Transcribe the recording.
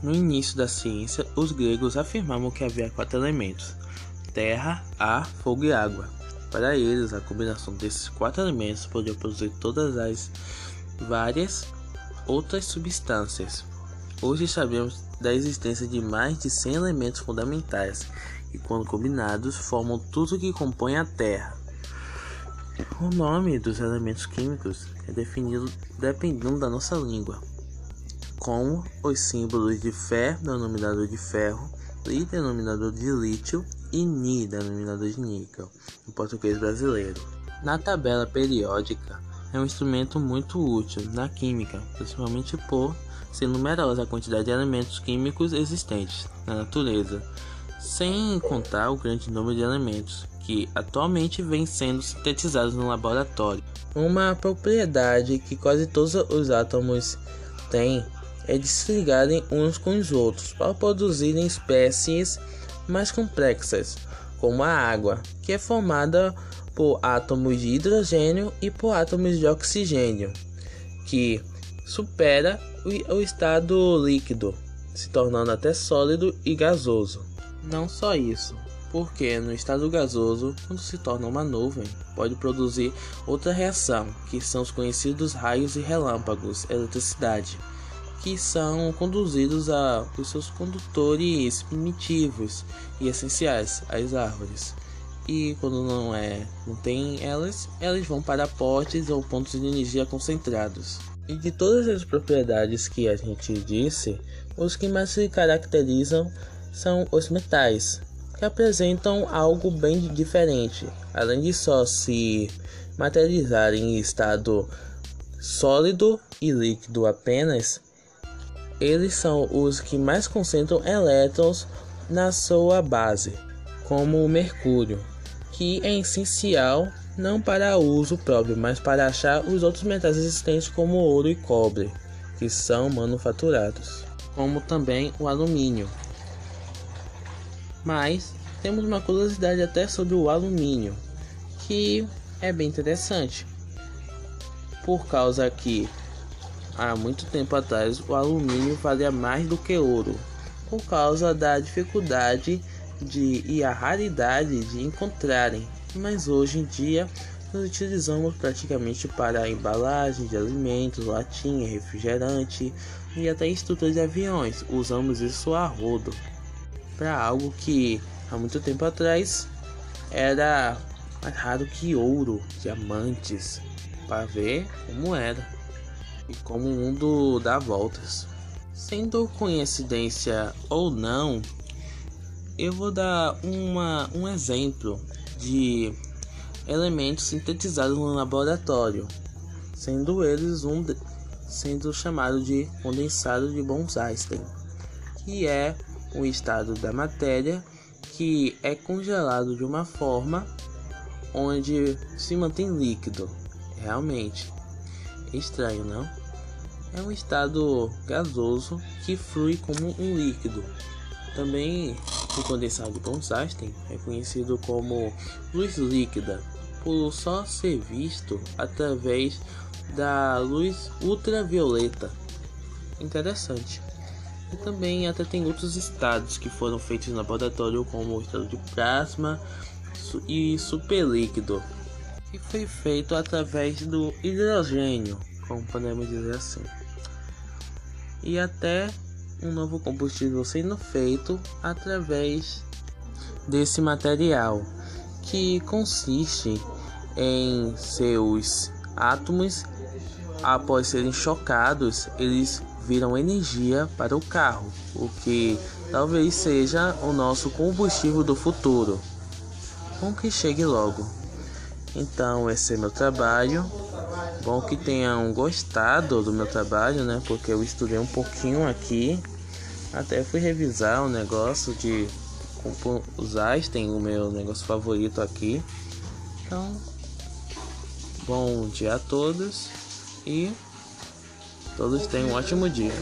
No início da ciência, os gregos afirmavam que havia quatro elementos: terra, ar, fogo e água. Para eles, a combinação desses quatro elementos podia produzir todas as várias outras substâncias. Hoje sabemos da existência de mais de 100 elementos fundamentais e, quando combinados, formam tudo que compõe a Terra. O nome dos elementos químicos é definido dependendo da nossa língua, como os símbolos de Fe, denominador de ferro, Li, denominador de lítio, e Ni, denominador de níquel, em português brasileiro. Na tabela periódica, é um instrumento muito útil na química, principalmente por ser numerosa a quantidade de elementos químicos existentes na natureza, sem contar o grande número de elementos que atualmente vêm sendo sintetizados no laboratório. Uma propriedade que quase todos os átomos têm é de se ligarem uns com os outros para produzirem espécies mais complexas, como a água, que é formada por átomos de hidrogênio e por átomos de oxigênio, que supera o estado líquido, se tornando até sólido e gasoso. Não só isso, porque no estado gasoso, quando se torna uma nuvem, pode produzir outra reação, que são os conhecidos raios e relâmpagos, eletricidade que são conduzidos a seus condutores primitivos e essenciais, as árvores. E quando não é, não tem elas, elas vão para portes ou pontos de energia concentrados. E de todas as propriedades que a gente disse, os que mais se caracterizam são os metais, que apresentam algo bem diferente, além de só se materializarem em estado sólido e líquido apenas, eles são os que mais concentram elétrons na sua base, como o mercúrio, que é essencial não para uso próprio, mas para achar os outros metais existentes como ouro e cobre, que são manufaturados, como também o alumínio. Mas temos uma curiosidade até sobre o alumínio, que é bem interessante, por causa que há muito tempo atrás o alumínio valia mais do que ouro, por causa da dificuldade de e a raridade de encontrarem, mas hoje em dia nós utilizamos praticamente para embalagem de alimentos, latinha, refrigerante e até estrutura de aviões. Usamos isso a rodo para algo que há muito tempo atrás era mais raro que ouro, diamantes, para ver como era e como o mundo dá voltas. Sendo coincidência ou não, eu vou dar uma, um exemplo de elementos sintetizados no laboratório, sendo eles um de, sendo chamado de condensado de Bose-Einstein, que é o estado da matéria que é congelado de uma forma onde se mantém líquido, realmente. Estranho, não? É um estado gasoso que flui como um líquido. Também o condensado de Bose-Einstein é conhecido como luz líquida por só ser visto através da luz ultravioleta. Interessante. E também até tem outros estados que foram feitos no laboratório, como o estado de plasma e superlíquido que foi feito através do hidrogênio, como podemos dizer assim. E até um novo combustível sendo feito através desse material, que consiste em seus átomos após serem chocados, eles viram energia para o carro, o que talvez seja o nosso combustível do futuro. Bom que chegue logo. Então, esse é meu trabalho. Bom que tenham gostado do meu trabalho, né? Porque eu estudei um pouquinho aqui. Até fui revisar o negócio de usar Einstein, o meu negócio favorito aqui. Então, bom dia a todos e todos tenham um ótimo dia.